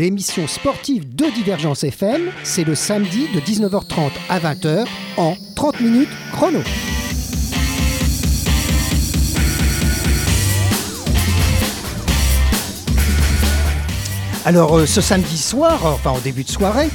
30 minutes chrono, l'émission sportive de Divergence FM, c'est le samedi de 19h30 à 20h en 30 minutes chrono. Alors euh, ce samedi soir, enfin en début de soirée,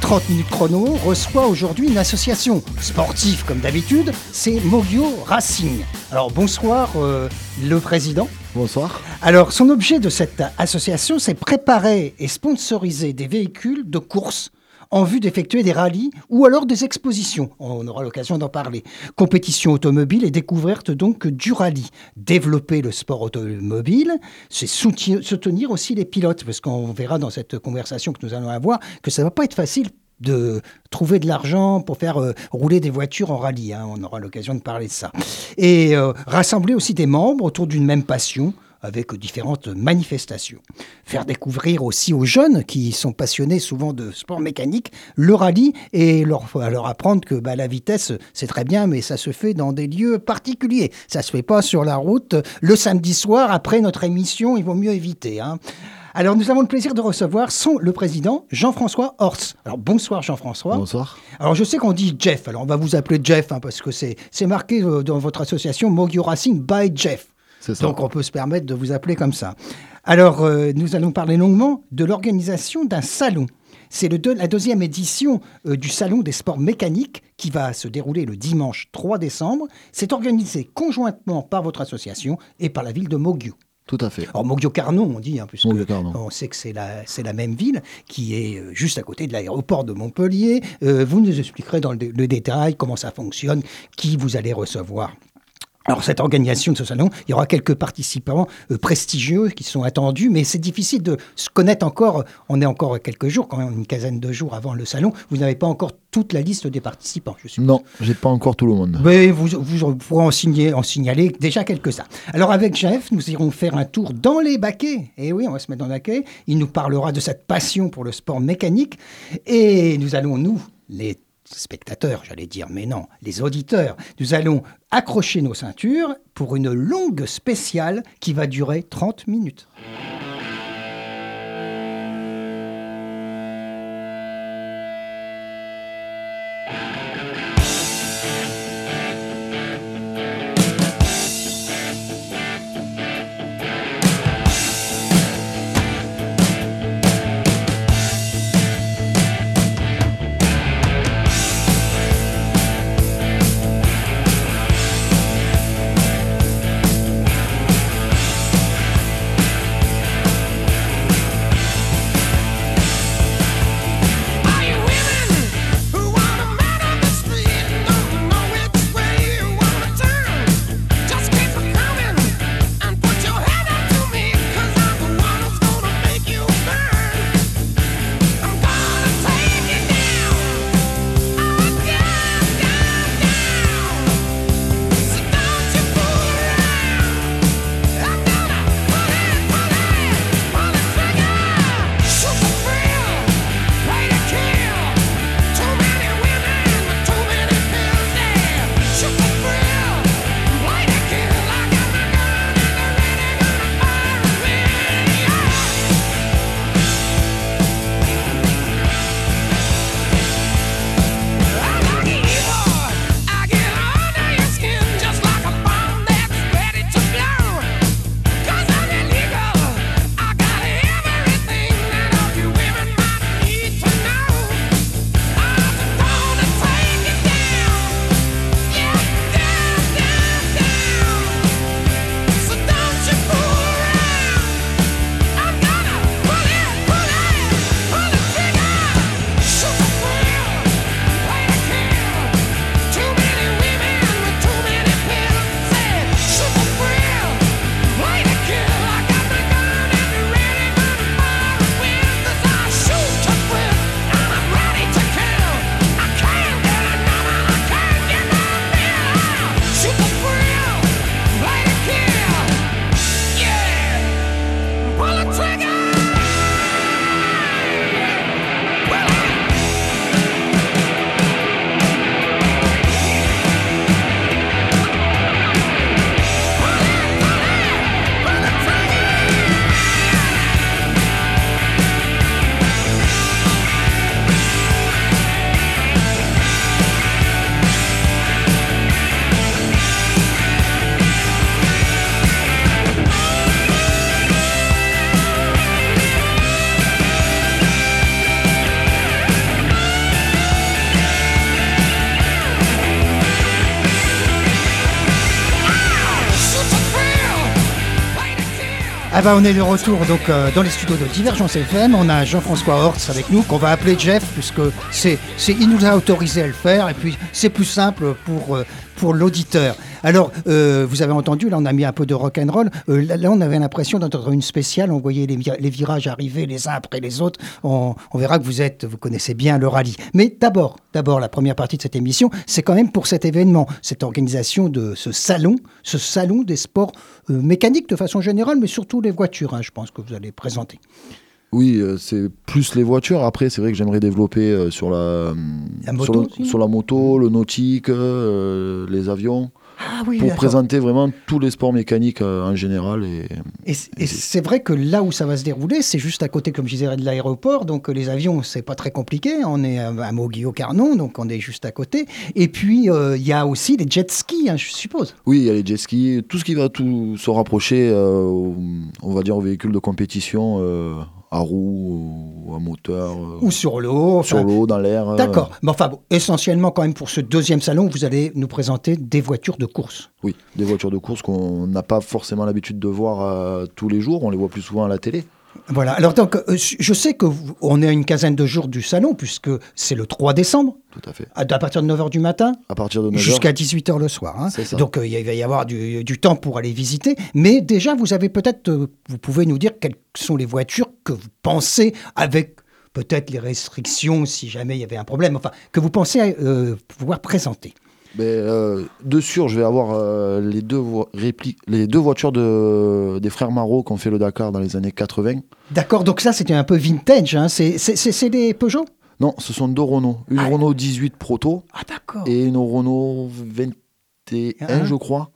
30 euh, minutes chrono reçoit aujourd'hui une association sportive comme d'habitude, c'est Mogio Racing. Alors bonsoir euh, le président. Bonsoir. Alors son objet de cette association, c'est préparer et sponsoriser des véhicules de course en vue d'effectuer des rallyes ou alors des expositions. On aura l'occasion d'en parler. Compétition automobile et découverte donc du rallye. Développer le sport automobile, c'est soutenir aussi les pilotes, parce qu'on verra dans cette conversation que nous allons avoir que ça ne va pas être facile de trouver de l'argent pour faire euh, rouler des voitures en rallye. Hein. On aura l'occasion de parler de ça. Et euh, rassembler aussi des membres autour d'une même passion, avec différentes manifestations. Faire découvrir aussi aux jeunes qui sont passionnés souvent de sport mécanique le rallye et leur, leur apprendre que bah, la vitesse c'est très bien mais ça se fait dans des lieux particuliers. Ça se fait pas sur la route le samedi soir après notre émission, il vaut mieux éviter. Hein. Alors, nous avons le plaisir de recevoir son, le président Jean-François Horst. Alors, bonsoir Jean-François. Bonsoir. Alors, je sais qu'on dit Jeff. Alors, on va vous appeler Jeff hein, parce que c'est marqué euh, dans votre association Mogio Racing by Jeff. Donc on peut se permettre de vous appeler comme ça. Alors euh, nous allons parler longuement de l'organisation d'un salon. C'est la deuxième édition euh, du Salon des sports mécaniques qui va se dérouler le dimanche 3 décembre. C'est organisé conjointement par votre association et par la ville de Mogio. Tout à fait. Alors Mogio-Carnon, on dit, hein, puisque on sait que c'est la, la même ville qui est euh, juste à côté de l'aéroport de Montpellier. vous nous expliquerez dans le détail comment ça fonctionne, qui vous allez recevoir. Alors cette organisation de ce salon, il y aura quelques participants euh, prestigieux qui sont attendus, mais c'est difficile de se connaître encore. On est encore quelques jours, quand même une quinzaine de jours avant le salon. Vous n'avez pas encore toute la liste des participants, je suis. Non, j'ai pas encore tout le monde. Mais vous, vous pourrez en, signer, en signaler déjà quelques-uns. Alors avec Jeff, nous irons faire un tour dans les baquets. Et oui, on va se mettre dans les baquets. Il nous parlera de cette passion pour le sport mécanique. Et nous allons, nous, les spectateurs, j'allais dire, mais non, les auditeurs, nous allons accrocher nos ceintures pour une longue spéciale qui va durer 30 minutes. On est de retour donc euh, dans les studios de Divergence FM. On a Jean-François Hortz avec nous qu'on va appeler Jeff puisque il nous a autorisé à le faire et puis c'est plus simple pour euh, pour l'auditeur. Alors euh, vous avez entendu là on a mis un peu de rock and roll. Euh, là, là, on avait l'impression d'entendre une spéciale. On voyait les, vi- les virages arriver les uns après les autres. On, on verra que vous êtes vous connaissez bien le rallye. Mais d'abord d'abord la première partie de cette émission c'est quand même pour cet événement cette organisation de ce salon ce salon des sports euh, mécaniques de façon générale mais surtout les voitures, hein, je pense que vous allez présenter. Oui, c'est plus les voitures. Après, c'est vrai que j'aimerais développer sur la, La moto sur, le- sur la moto, le nautique, euh, les avions, Ah oui, pour présenter vraiment tous les sports mécaniques euh, en général. Et, Et, c'est vrai que là où ça va se dérouler, c'est juste à côté, comme je disais, de l'aéroport. Donc euh, les avions, c'est pas très compliqué. On est à, à Mogi-au-Carnon, donc on est juste à côté. Et puis euh, il y a aussi les jet skis, hein, je suppose. oui, il y a les jet skis, tout ce qui va tout se rapprocher, euh, on va dire, aux véhicules de compétition à roues ou à moteur, euh, Ou sur l'eau. sur enfin, l'eau, dans l'air. euh, D'accord. Mais enfin, bon, essentiellement, quand même, pour ce deuxième salon, vous allez nous présenter des voitures de course. Oui, des voitures de course qu'on n'a pas forcément l'habitude de voir euh, tous les jours, on les voit plus souvent à la télé. Voilà. Alors, donc, euh, je sais que vous- on est à une quinzaine de jours du salon, puisque c'est le 3 décembre, Tout à fait. à, à partir de 9h du matin. À partir de 9h, Jusqu'à 18h le soir. hein. Ça. Donc euh, il va y avoir du, du temps pour aller visiter. Mais déjà, vous avez peut-être, euh, vous pouvez nous dire quelles sont les voitures que vous pensez avec peut-être les restrictions si jamais il y avait un problème, enfin, que vous pensez euh, pouvoir présenter. Euh, de sûr, je vais avoir euh, les, deux les voitures de, des frères Marot qui ont fait le Dakar dans les années 80. D'accord, donc ça c'était un peu vintage, hein. c'est des Peugeot? Non, ce sont deux Renault. Une Ah. Renault 18 Proto Ah et une Renault 21, Ah. je crois,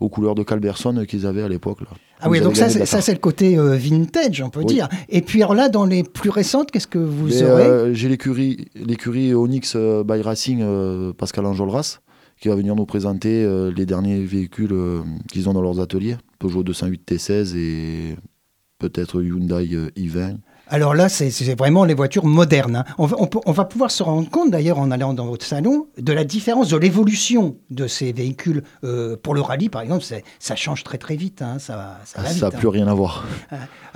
aux couleurs de Calberson qu'ils avaient à l'époque. Ah oui, donc ça, c'est- le côté euh, vintage, on peut Oui. dire. Et puis alors là, dans les plus récentes, qu'est-ce que vous Mais, aurez? J'ai l'écurie l'écurie Onyx by Racing Pascal Enjolras qui va venir nous présenter euh, les derniers véhicules euh, qu'ils ont dans leurs ateliers. Peugeot 208 T16 et peut-être Hyundai euh, i20. Alors là, c'est vraiment les voitures modernes. hein. On, va, on peut- on va pouvoir se rendre compte, d'ailleurs, en allant dans votre salon, de la différence de l'évolution de ces véhicules. Euh, pour le rallye, par exemple, ça change très très vite. hein. Ça, ça Ah, n'a hein. plus rien à voir.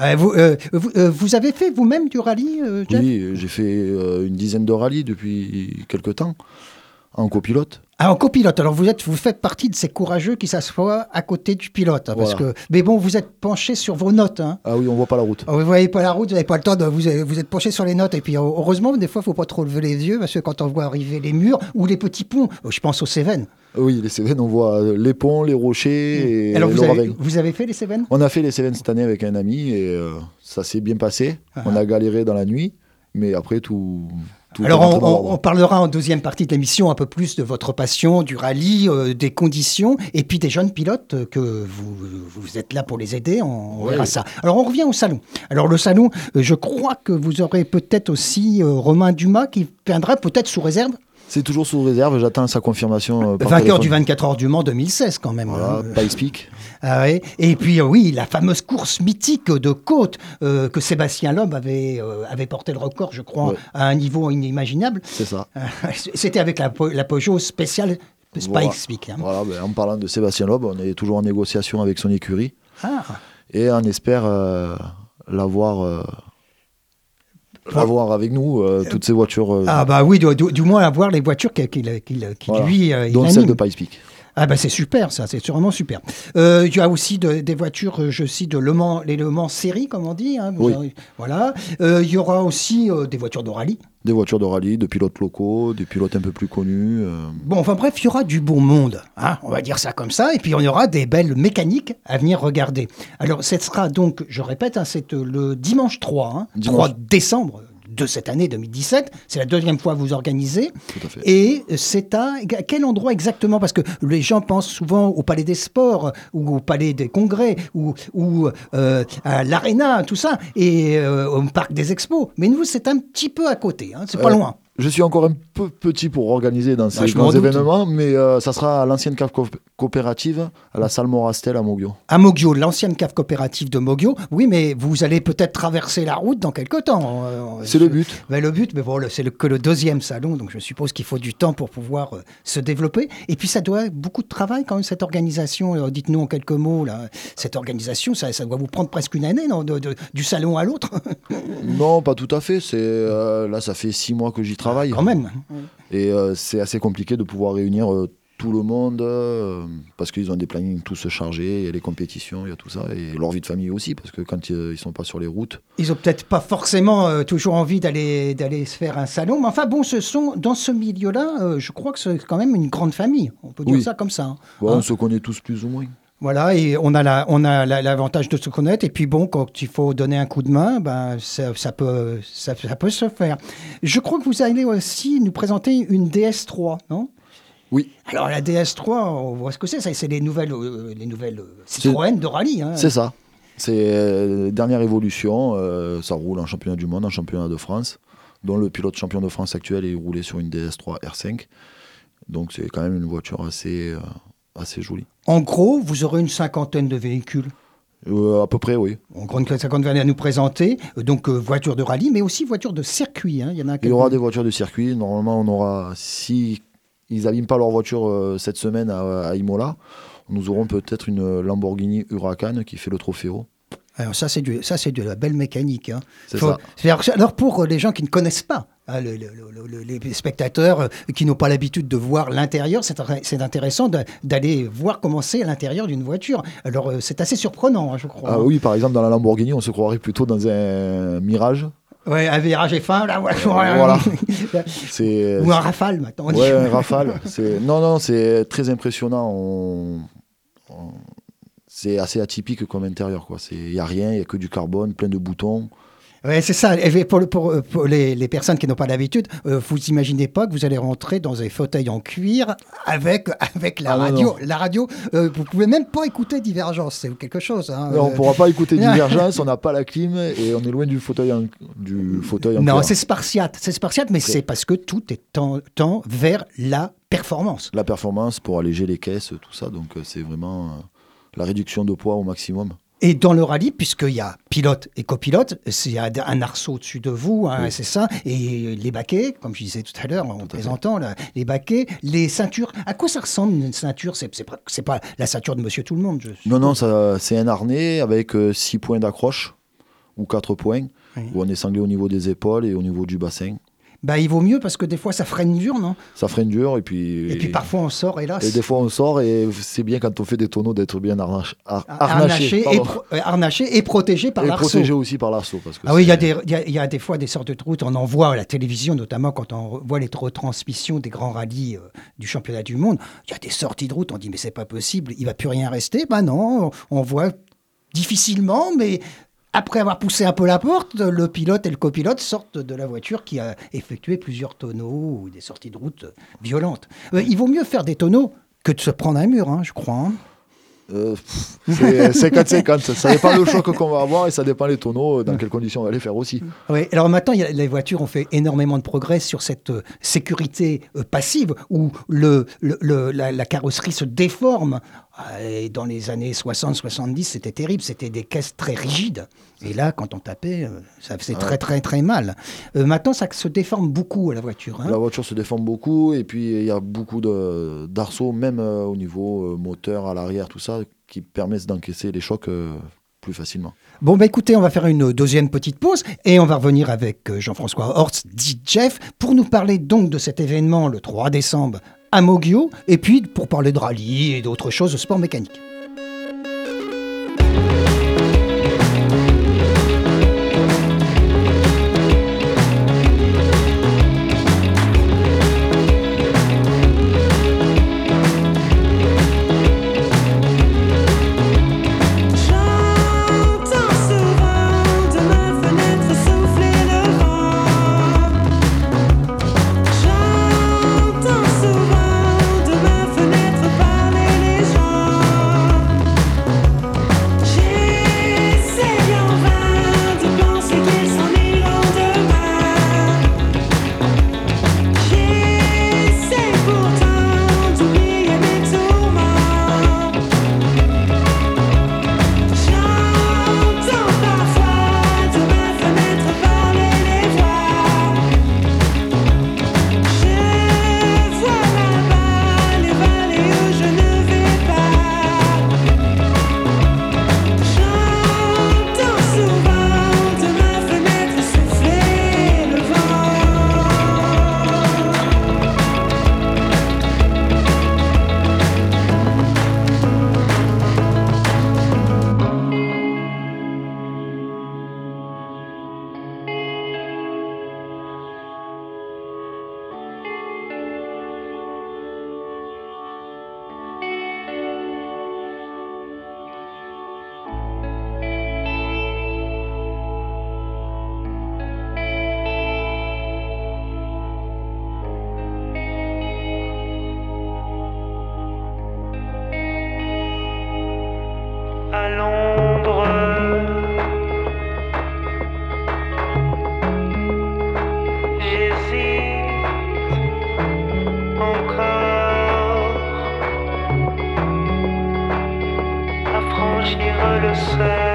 Euh, vous, euh, vous, vous avez fait vous-même du rallye, Jeff? Oui, j'ai fait une dizaine de rallyes depuis quelques temps en copilote. Ah, en copilote. Alors vous êtes, vous faites partie de ces courageux qui s'assoient à côté du pilote, hein, parce Voilà. que. Mais bon, vous êtes penché sur vos notes. Hein. Ah oui, on voit pas la route. Oh, Vous voyez pas la route, vous n'avez pas le temps de vous, vous êtes penché sur les notes et puis heureusement des fois il faut pas trop lever les yeux parce que quand on voit arriver les murs ou les petits ponts, oh, je pense aux Cévennes. Oui, les Cévennes, on voit euh, les ponts, les rochers et Alors vous avez, vous avez fait les Cévennes? On a fait les Cévennes cette année avec un ami et euh, ça s'est bien passé. Ah. On a galéré dans la nuit, mais après tout. Tout Alors on, on- on parlera en deuxième partie de l'émission un peu plus de votre passion, du rallye, euh, des conditions et puis des jeunes pilotes euh, que vous, vous êtes là pour les aider. On, on Ouais. verra ça. Alors on revient au salon. Alors le salon, euh, je crois que vous aurez peut-être aussi euh, Romain Dumas qui viendra peut-être sous réserve. C'est toujours sous réserve, j'attends sa confirmation. euh, par Vainqueur téléphone. du 24 heures du Mans 2016 quand même. Voilà, hein. pas speak. Ah ouais. Et puis euh, oui, la fameuse course mythique de côte euh, que Sébastien Loeb avait, euh, avait porté le record, je crois, Ouais. à un niveau inimaginable. C'est ça. C'était avec la, la Peugeot spéciale Spike Voilà. Speak. hein. Voilà, ben, en parlant de Sébastien Loeb, on est toujours en négociation avec son écurie Ah. et on espère l'avoir l'avoir avec nous, euh, toutes ces voitures, euh, Ah bah oui, du, du- du moins avoir les voitures qui, qui, qui- qui voilà, lui euh, il dont celle de Pipepeak. Ah bah c'est super ça, c'est vraiment super. Euh, il y a aussi de- des voitures, euh, je cite, de Le Mans, les Le Mans série comme on dit. hein, Oui. voilà. Euh, il y aura aussi euh, des voitures de rallye. Des voitures de rallye, de pilotes locaux, des pilotes un peu plus connus. Bon, enfin bref, il y aura du bon monde, hein, on va dire ça comme ça, et puis on y aura des belles mécaniques à venir regarder. Alors, ce sera donc, je répète, hein, c'est le dimanche 3, hein, Dimanche. 3 décembre de cette année 2017, c'est la deuxième fois que vous organisez, tout à fait. et c'est à, à quel endroit exactement? Parce que les gens pensent souvent au Palais des Sports, ou au Palais des Congrès, ou, ou euh, à l'Arena, tout ça, et euh, au Parc des Expos, mais nous, c'est un petit peu à côté, hein, c'est pas Euh, loin. Je suis encore un peu petit pour organiser dans ces m'en grands événements, mais euh, ça sera à l'ancienne cave co- coopérative, à la salle Morastel à Moguio. À Mogio, l'ancienne cave coopérative de Mogio. Oui, mais vous allez peut-être traverser la route dans quelque temps. Euh, C'est le but. Ben, le but, mais bon, c'est que le deuxième salon, donc je suppose qu'il faut du temps pour pouvoir euh, se développer. Et puis ça doit beaucoup de travail quand même, cette organisation. Dites-nous en quelques mots, là, cette organisation, ça, ça doit vous prendre presque une année, non, de- de- du salon à l'autre Non, pas tout à fait. Là, ça fait six mois que j'y travaille. Quand même. Et euh, c'est assez compliqué de pouvoir réunir euh, tout le monde euh, parce qu'ils ont des plannings tous chargés, il y a les compétitions, il y a tout ça, et leur vie de famille aussi, parce que quand ils sont pas sur les routes, Ils ont peut-être pas forcément euh, toujours envie d'aller d'aller se faire un salon, mais enfin bon, ce sont dans ce milieu-là, euh, je crois que c'est quand même une grande famille. On peut dire Oui. ça comme ça. hein. bon, Hein on se connaît tous plus ou moins. Voilà, et on a la, on a la- l'avantage de se connaître. Et puis bon, quand il faut donner un coup de main, ben ça, ça peut, ça, ça peut se faire. Je crois que vous allez aussi nous présenter une DS3, non? Oui. Alors la DS3, on voit ce que c'est. C'est les nouvelles, euh, les nouvelles euh, Citroën de rallye. hein. C'est ça. C'est euh, dernière évolution. euh, ça roule en championnat du monde, en championnat de France, dont le pilote champion de France actuel est roulé sur une DS3 R5. Donc c'est quand même une voiture assez, euh, assez jolie. En gros, vous aurez une cinquantaine de véhicules. Euh, à peu près, oui. En gros, une cinquantaine à nous présenter. Euh, Donc, euh, voitures de rallye, mais aussi voitures de circuit. hein. Il y en a Il y aura des voitures de circuit. Normalement, on aura, si ils n'abîment pas leur voiture euh, cette semaine à, à Imola, nous aurons peut-être une Lamborghini Huracan qui fait le Trofeo. Alors ça, c'est du- ça, c'est de la belle mécanique. hein. Faut- ça. Alors pour euh, les gens qui ne connaissent pas, hein, le- le- le- le- les spectateurs euh, qui n'ont pas l'habitude de voir l'intérieur, c'est intér- c'est intéressant d'aller voir comment c'est à l'intérieur d'une voiture. Alors euh, c'est assez surprenant, hein, je crois. Ah hein. oui, par exemple, dans la Lamborghini, on se croirait plutôt dans un Mirage. Ouais, un virage est fin, voiture. Voilà. Ou un rafale maintenant. on dit. Ouais, un Rafale. C'est non, non, c'est très impressionnant. On- on- C'est assez atypique comme intérieur, quoi. Il y a rien, il y a que du carbone, plein de boutons. Ouais, c'est ça. Et pour, le- pour, pour les, les personnes qui n'ont pas l'habitude, euh, vous imaginez pas que vous allez rentrer dans un fauteuil en cuir avec, avec la Ah non, radio. non. La radio, euh, vous pouvez même pas écouter Divergence, c'est quelque chose. hein. Mais on Euh, pourra pas écouter Divergence, on n'a pas la clim et on est loin du fauteuil en, du fauteuil en Non, cuir. c'est spartiate, c'est spartiate, mais c'est parce que tout est tend, tend vers la performance. la performance pour alléger les caisses, tout ça. Donc euh, c'est vraiment euh, la réduction de poids au maximum. Et dans le rallye, puisqu'il y a pilote et copilote, c'est il y a un arceau au-dessus de vous, hein, Oui. c'est ça, et les baquets, comme je disais tout à l'heure en présentant, là, les baquets, les ceintures. À quoi ça ressemble une ceinture? C'est pas, pas la ceinture de Monsieur Tout le Monde. Je... Non, non, c'est un harnais avec 6 points d'accroche ou 4 points Oui. où on est sanglé au niveau des épaules et au niveau du bassin. Bah, il vaut mieux parce que des fois ça freine dur, non? Ça freine dur et puis. Et puis parfois on sort, hélas. Et des fois on sort et c'est bien quand on fait des tonneaux d'être bien har- harnaché, harnaché, et pro- euh, harnaché et protégé par et l'arceau. protégé aussi par l'arceau. Ah oui, il y, a des- il y a- il y a des fois des sortes de routes, on en voit à la télévision, notamment quand on voit les retransmissions des grands rallyes euh, du championnat du monde. Il y a des sorties de route, on dit mais c'est pas possible, il va plus rien rester? Ben non, on voit difficilement, mais après avoir poussé un peu la porte, le pilote et le copilote sortent de la voiture qui a effectué plusieurs tonneaux ou des sorties de route violentes. Euh, il vaut mieux faire des tonneaux que de se prendre un mur, hein, je crois. hein. Euh, c'est 50-50. ça dépend le choc qu'on va avoir et ça dépend les tonneaux, dans quelles conditions on va les faire aussi. Oui, alors maintenant, il y a- les voitures ont fait énormément de progrès sur cette euh, sécurité euh, passive où le, le- le- la, la carrosserie se déforme. Euh, Et dans les années 60-70, c'était terrible, c'était des caisses très rigides. Et là, quand on tapait, euh, ça faisait très très très mal. Euh, maintenant, ça se déforme beaucoup à la voiture. hein. La voiture se déforme beaucoup et puis il y a beaucoup de- d'arceaux, même euh, au niveau euh, moteur, à l'arrière, tout ça, qui permettent d'encaisser les chocs plus facilement. Bon, bah écoutez, on va faire une deuxième petite pause et on va revenir avec Jean-François Horst, dit Jeff, pour nous parler donc de cet événement le 3 décembre à Mogio et puis pour parler de rallye et d'autres choses de sport mécanique. Nature le sait.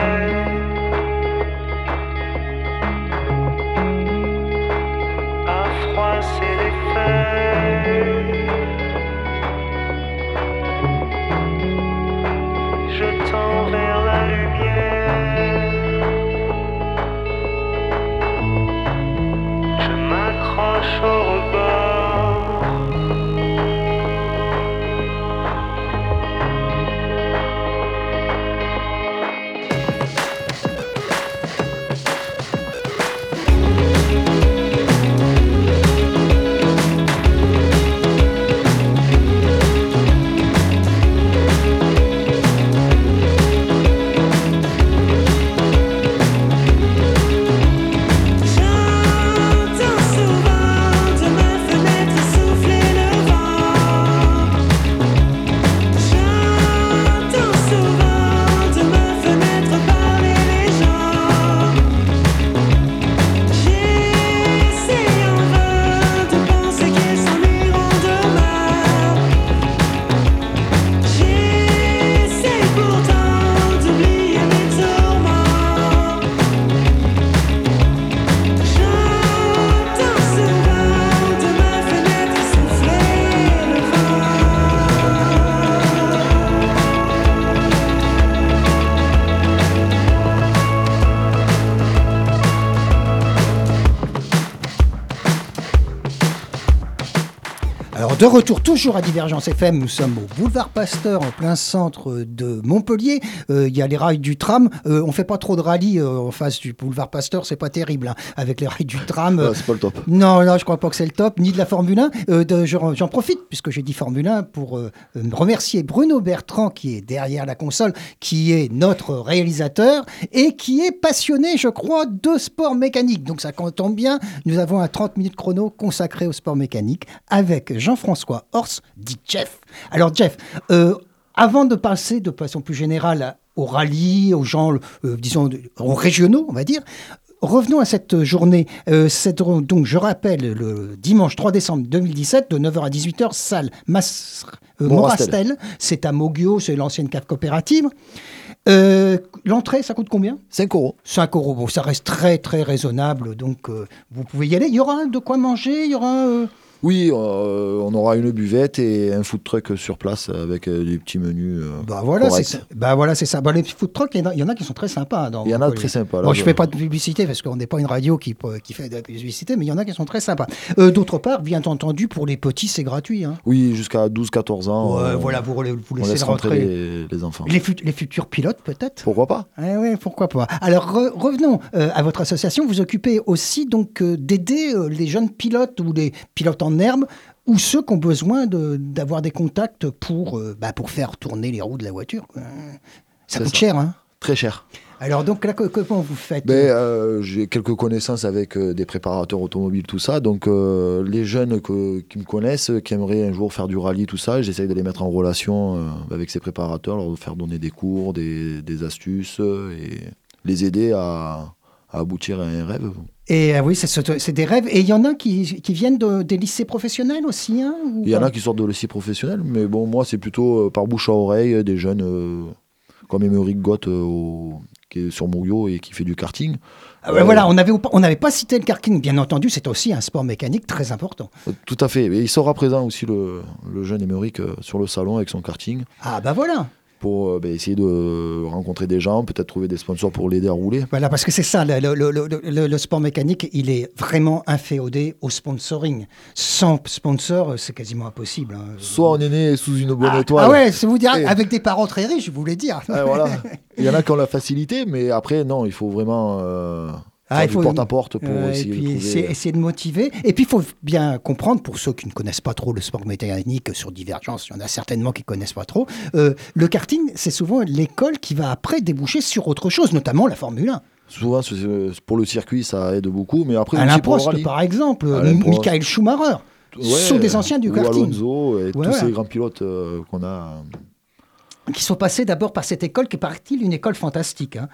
De retour toujours à Divergence FM, nous sommes au boulevard Pasteur en plein centre de Montpellier. Euh, Il y a les rails du tram. Euh, on fait pas trop de rallye euh, en face du boulevard Pasteur, c'est pas terrible hein, avec les rails du tram. Ah, c'est pas le top. non, non, je crois pas que c'est le top, ni de la Formule 1. Euh, J'en profite, puisque j'ai dit Formule 1, pour remercier Bruno Bertrand, qui est derrière la console, qui est notre réalisateur, et qui est passionné, je crois, de sport mécanique. Donc ça tombe bien, nous avons un 30 minutes chrono consacré au sport mécanique, avec Jean-François Horst, dit Jeff. Alors Jeff, euh, avant de passer de façon plus générale au rallye, aux gens, euh, disons, aux régionaux, on va dire, Revenons à cette journée. Euh, cette- donc, je rappelle, le dimanche 3 décembre 2017, de 9h à 18h, salle Mas, euh, Morastel. C'est à Mogio, c'est l'ancienne cave coopérative. Euh, L'entrée, ça coûte combien? 5 euros. 5 euros. Bon, ça reste très, très raisonnable. Donc, vous pouvez y aller. Il y aura de quoi manger. Il y aura. Oui, euh, on aura une buvette et un food truck sur place avec euh, des petits menus. euh, Bah voilà, c'est ça. Bah voilà, c'est ça. Bah, les food trucks, il y en a- il y en a qui sont très sympas. dans Il y en a très sympas. Bon, je je- fais pas de publicité parce qu'on n'est pas une radio qui, qui fait de la publicité, mais il y en a qui sont très sympas. D'autre part, bien entendu, pour les petits, c'est gratuit. hein. Oui, jusqu'à 12-14 ans. Ouais, voilà, vous, laissez laisse rentrer rentrer. les, les enfants. Les, fut- les futurs pilotes, peut-être? Pourquoi pas? Eh oui, pourquoi pas. Alors re- revenons à votre association. Vous occupez aussi donc d'aider les jeunes pilotes ou les pilotes en herbe ou ceux qui ont besoin de- d'avoir des contacts pour, euh, bah, pour faire tourner les roues de la voiture. Ça coûte ça. cher, hein Très cher. Alors donc là, co- comment vous faites Ben, euh, J'ai quelques connaissances avec euh, des préparateurs automobiles, tout ça. Donc, euh, les jeunes que- qui me connaissent, euh, qui aimeraient un jour faire du rallye, tout ça, j'essaye de les mettre en relation euh, avec ces préparateurs, leur faire donner des cours, des, des astuces euh, et les aider à, à aboutir à un rêve. Et euh, oui, c'est ce- c'est des rêves. Et il y en a qui, qui viennent de- des lycées professionnels aussi hein, ou Il y en a qui sortent de lycée professionnel, mais bon, moi, c'est plutôt euh, par bouche à oreille euh, des jeunes euh, comme Émeric Gott, au- qui est sur Mougio et qui fait du karting. Ah Voilà, on n'avait on n'avait pas cité le karting. Bien entendu, c'est aussi un sport mécanique très important. Tout à fait. Et il sera présent aussi, le, le jeune Émeric, sur le salon avec son karting. Ah bah voilà. Pour euh, ben, essayer de rencontrer des gens, peut-être trouver des sponsors pour l'aider à rouler. Voilà, parce que c'est ça, le, le- le- le- sport mécanique, il est vraiment inféodé au sponsoring. Sans sponsor, c'est quasiment impossible. hein. Soit on est né sous une bonne ah, étoile. ah ouais, c'est vous dire, Et- avec des parents très riches, je voulais dire. Ouais, voilà. Il y en a qui ont la facilité, mais après, non, il faut vraiment euh, Ah, il faut- porte-à-porte pour Euh, et essayer puis de essayer, trouver... essayer de motiver. Et puis il faut bien comprendre, pour ceux qui ne connaissent pas trop le sport mécanique sur Divergence, il y en a certainement qui ne connaissent pas trop, euh, le karting, c'est souvent l'école qui va après déboucher sur autre chose, notamment la Formule 1. Souvent, pour le circuit, ça aide beaucoup, mais après Alain pour Prost, par exemple. Michael Schumacher, Ouais, sont des anciens du ou karting. Alonso et tous ces grands pilotes euh, qu'on a. qui sont passés d'abord par cette école qui est partie d'une école fantastique. hein.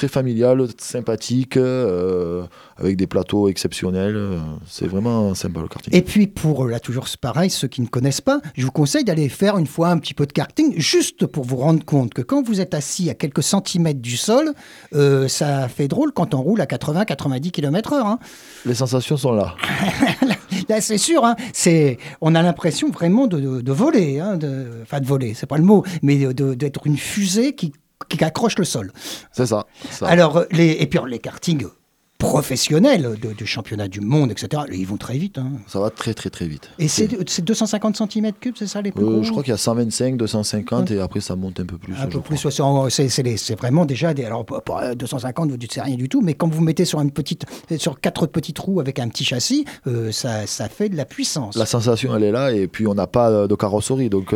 Très familial, sympathique, euh, avec des plateaux exceptionnels. C'est vraiment sympa le karting. Et puis pour, euh, là toujours c'est pareil, ceux qui ne connaissent pas, je vous conseille d'aller faire une fois un petit peu de karting, juste pour vous rendre compte que quand vous êtes assis à quelques centimètres du sol, euh, ça fait drôle quand on roule à 80-90 km heure. hein. Les sensations sont là. Là, c'est sûr, hein, c'est, on a l'impression vraiment de, de- de voler, hein, de, enfin de voler, c'est pas le mot, mais d'être une fusée qui, qui accroche le sol. C'est ça. ça. Alors, les, et puis les kartings professionnels de, du championnat du monde, etc., ils vont très vite. hein. Ça va très très très vite. Et c'est c'est 250 cm3, c'est ça les plus Euh, je crois qu'il y a 125, 250 et après ça monte un peu plus. Un peu plus, c'est vraiment déjà des. Alors pour, pour, euh, 250, vous dites c'est rien du tout, mais quand vous mettez sur une petite, sur quatre petites roues avec un petit châssis, euh, ça, ça fait de la puissance. La sensation elle est là et puis on n'a pas de carrosserie donc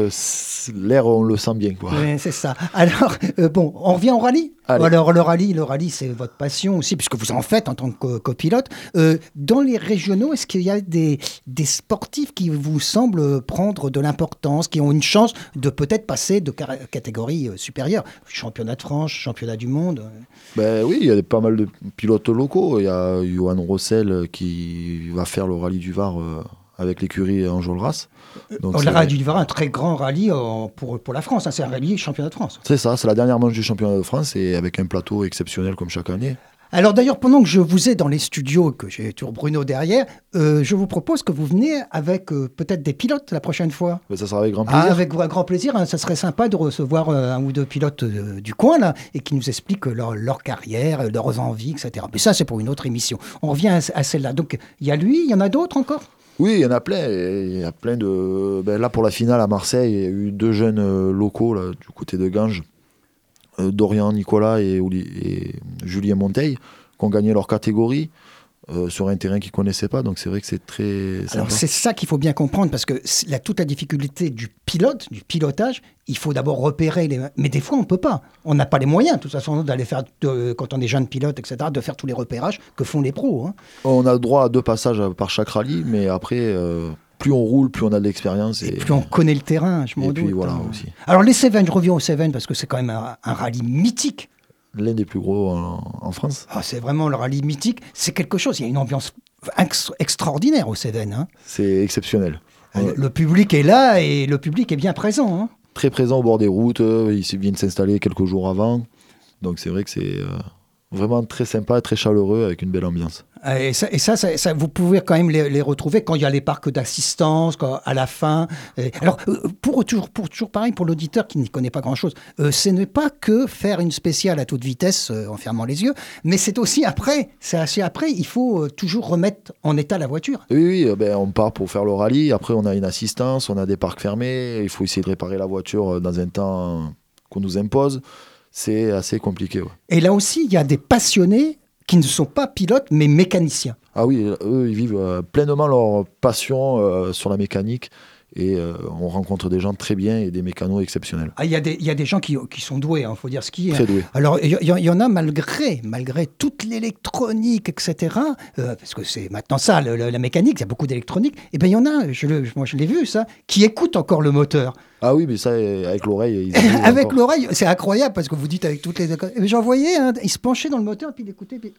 l'air on le sent bien quoi. Ouais, c'est ça. Alors, euh, bon, on revient au rallye? Allez. Alors, le rallye, le rallye c'est votre passion aussi, puisque vous en faites en tant que co- copilote. Euh, dans les régionaux, est-ce qu'il y a des, des sportifs qui vous semblent prendre de l'importance, qui ont une chance de peut-être passer de catégorie euh, supérieure? Championnat de France, championnat du monde euh. Ben oui, il y a pas mal de pilotes locaux. Il y a Johan Rossel qui va faire le rallye du Var avec l'écurie Enjolras. Donc le rallye du Var, un très grand rallye pour, pour la France. hein, c'est un rallye championnat de France. C'est ça, c'est la dernière manche du championnat de France et avec un plateau exceptionnel comme chaque année. Alors d'ailleurs, pendant que je vous ai dans les studios, que j'ai toujours Bruno derrière, euh, je vous propose que vous veniez avec euh, peut-être des pilotes la prochaine fois. Ben, ça sera avec grand Ah, plaisir. avec un grand plaisir, hein, ça serait sympa de recevoir euh, un ou deux pilotes du coin là et qui nous expliquent leur, leur carrière, leurs envies, etc. Mais ça, c'est pour une autre émission. On revient à, à celle-là. Donc, il y a lui, il y en a d'autres encore? Oui, il y en a plein. Il y a plein de. Ben, là, pour la finale à Marseille, il y a eu deux jeunes locaux là, du côté de Ganges, Dorian Nicolas et, et Julien Monteil, qui ont gagné leur catégorie euh, sur un terrain qu'ils ne connaissaient pas. Donc c'est vrai que c'est très. Alors c'est ça qu'il faut bien comprendre parce que la, toute la difficulté du pilote, du pilotage, il faut d'abord repérer les... Mais des fois on peut pas. On n'a pas les moyens de toute façon d'aller faire, de- quand on est jeune pilote, etc., de faire tous les repérages que font les pros. hein. On a le droit à deux passages par chaque rallye, mais après, euh, plus on roule, plus on a de l'expérience. Et Et, plus on connaît le terrain, je m'en et puis doute, voilà hein. aussi. Alors les Seven, je reviens aux Seven parce que c'est quand même un, un rallye mythique. L'un des plus gros en, en France. Ah, c'est vraiment le rallye mythique. C'est quelque chose. Il y a une ambiance ex- extraordinaire au Seven. hein. C'est exceptionnel. Le, le public est là et le public est bien présent. hein. Très présent au bord des routes, euh, ils viennent s'installer quelques jours avant. Donc c'est vrai que c'est euh, vraiment très sympa, très chaleureux, avec une belle ambiance. Euh, Et ça, et ça, ça- ça, vous pouvez quand même les, les retrouver quand il y a les parcs d'assistance, à la fin. Et alors, euh, pour toujours, pour toujours pareil, pour l'auditeur qui n'y connaît pas grand-chose, euh, ce n'est pas que faire une spéciale à toute vitesse euh, en fermant les yeux, mais c'est aussi après. C'est assez après, il faut euh, toujours remettre en état la voiture. Oui, oui, ben, on part pour faire le rallye. Après, on a une assistance, on a des parcs fermés. Il faut essayer de réparer la voiture dans un temps qu'on nous impose. C'est assez compliqué. ouais. Et là aussi, il y a des passionnés qui ne sont pas pilotes, mais mécaniciens. Ah oui, eux, ils vivent euh, pleinement leur passion euh, sur la mécanique. Et euh, on rencontre des gens très bien et des mécanos exceptionnels. Ah, il, y a des, il y a des gens qui, qui sont doués, il faut dire ce qui est. Très doués. Alors, il y, y en a malgré, malgré toute l'électronique, etc. euh, parce que c'est maintenant ça, le- le- la mécanique, il y a beaucoup d'électronique. Et bien, il y en a, je le- moi je l'ai vu ça, qui écoutent encore le moteur. Ah oui, mais ça, avec l'oreille, avec l'oreille, c'est incroyable parce que vous dites avec toutes les. Mais J'en voyais, hein, il se penchait dans le moteur, puis il écoutait. Puis...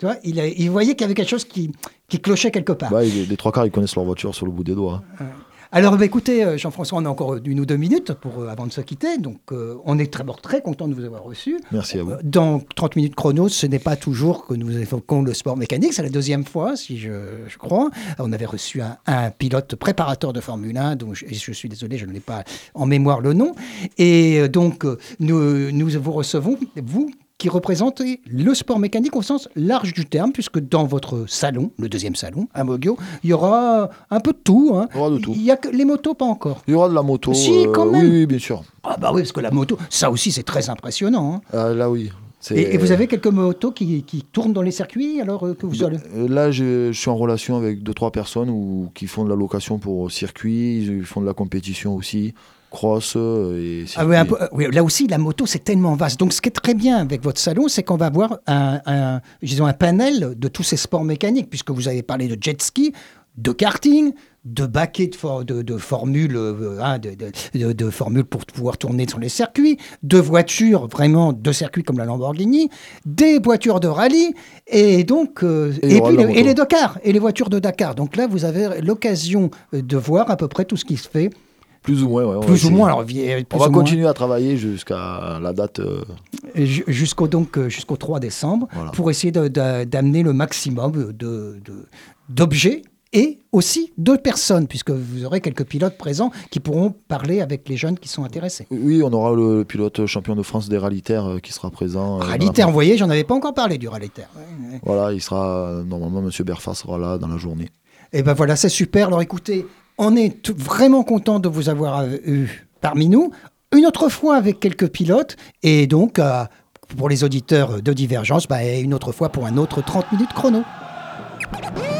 Tu vois, il, voyait qu'il y avait quelque chose qui, qui clochait quelque part. Bah, les, les trois quarts, ils connaissent leur voiture sur le bout des doigts. hein. Alors, bah, écoutez, euh, Jean-François, on a encore une ou deux minutes pour, euh, avant de se quitter. Donc, euh, on est très, très content de vous avoir reçu. Merci à vous. Dans 30 minutes chrono, ce n'est pas toujours que nous évoquons le sport mécanique, c'est la deuxième fois, si je, je crois. On avait reçu un, un pilote préparateur de Formule 1, dont je, je suis désolé, je n'ai pas en mémoire le nom. Et donc, nous, nous vous recevons, vous qui représentez le sport mécanique au sens large du terme, puisque dans votre salon, le deuxième salon, à Mogio, il y aura un peu de tout. hein. Il y aura de tout. Il y a que les motos, pas encore. Il y aura de la moto. Si, quand euh, même. Oui, oui, bien sûr. Ah bah oui, parce que la moto, ça aussi, c'est très impressionnant. hein. Ah, là, oui. Et, et vous avez quelques motos qui, qui tournent dans les circuits alors euh, que vous allez Euh, Là, je, je suis en relation avec deux, trois personnes où, qui font de la location pour circuit, ils font de la compétition aussi, cross euh, et Ah oui, peu, euh, oui, là aussi, la moto, c'est tellement vaste. Donc, ce qui est très bien avec votre salon, c'est qu'on va avoir un, un, disons, un panel de tous ces sports mécaniques, puisque vous avez parlé de jet ski, de karting, de baquets de, for- de, de formules, euh, hein, de, formules pour pouvoir tourner sur les circuits, de voitures vraiment de circuits comme la Lamborghini, des voitures de rallye, et donc euh, Et puis les, et les Dakar, et les voitures de Dakar. Donc là, vous avez l'occasion de voir à peu près tout ce qui se fait, Plus ou moins, ouais, on va plus ou moins. Alors, vi- plus On va moins, continuer à travailler jusqu'à la date. euh, ju- jusqu'au donc euh, jusqu'au 3 décembre Voilà. pour essayer de- de- d'amener le maximum de- de- d'objets et aussi de personnes, puisque vous aurez quelques pilotes présents qui pourront parler avec les jeunes qui sont intéressés. Oui, on aura le pilote champion de France des rallye-terres euh, qui sera présent. euh, Rallye-terre, vous voyez, j'en avais pas encore parlé du ouais. Voilà, il sera euh, normalement Monsieur Berfa sera là dans la journée. Et ben voilà, c'est super. Alors écoutez, on est vraiment content de vous avoir euh, eu parmi nous. Une autre fois avec quelques pilotes et donc euh, pour les auditeurs de Divergence, bah, une autre fois pour un autre 30 minutes chrono. «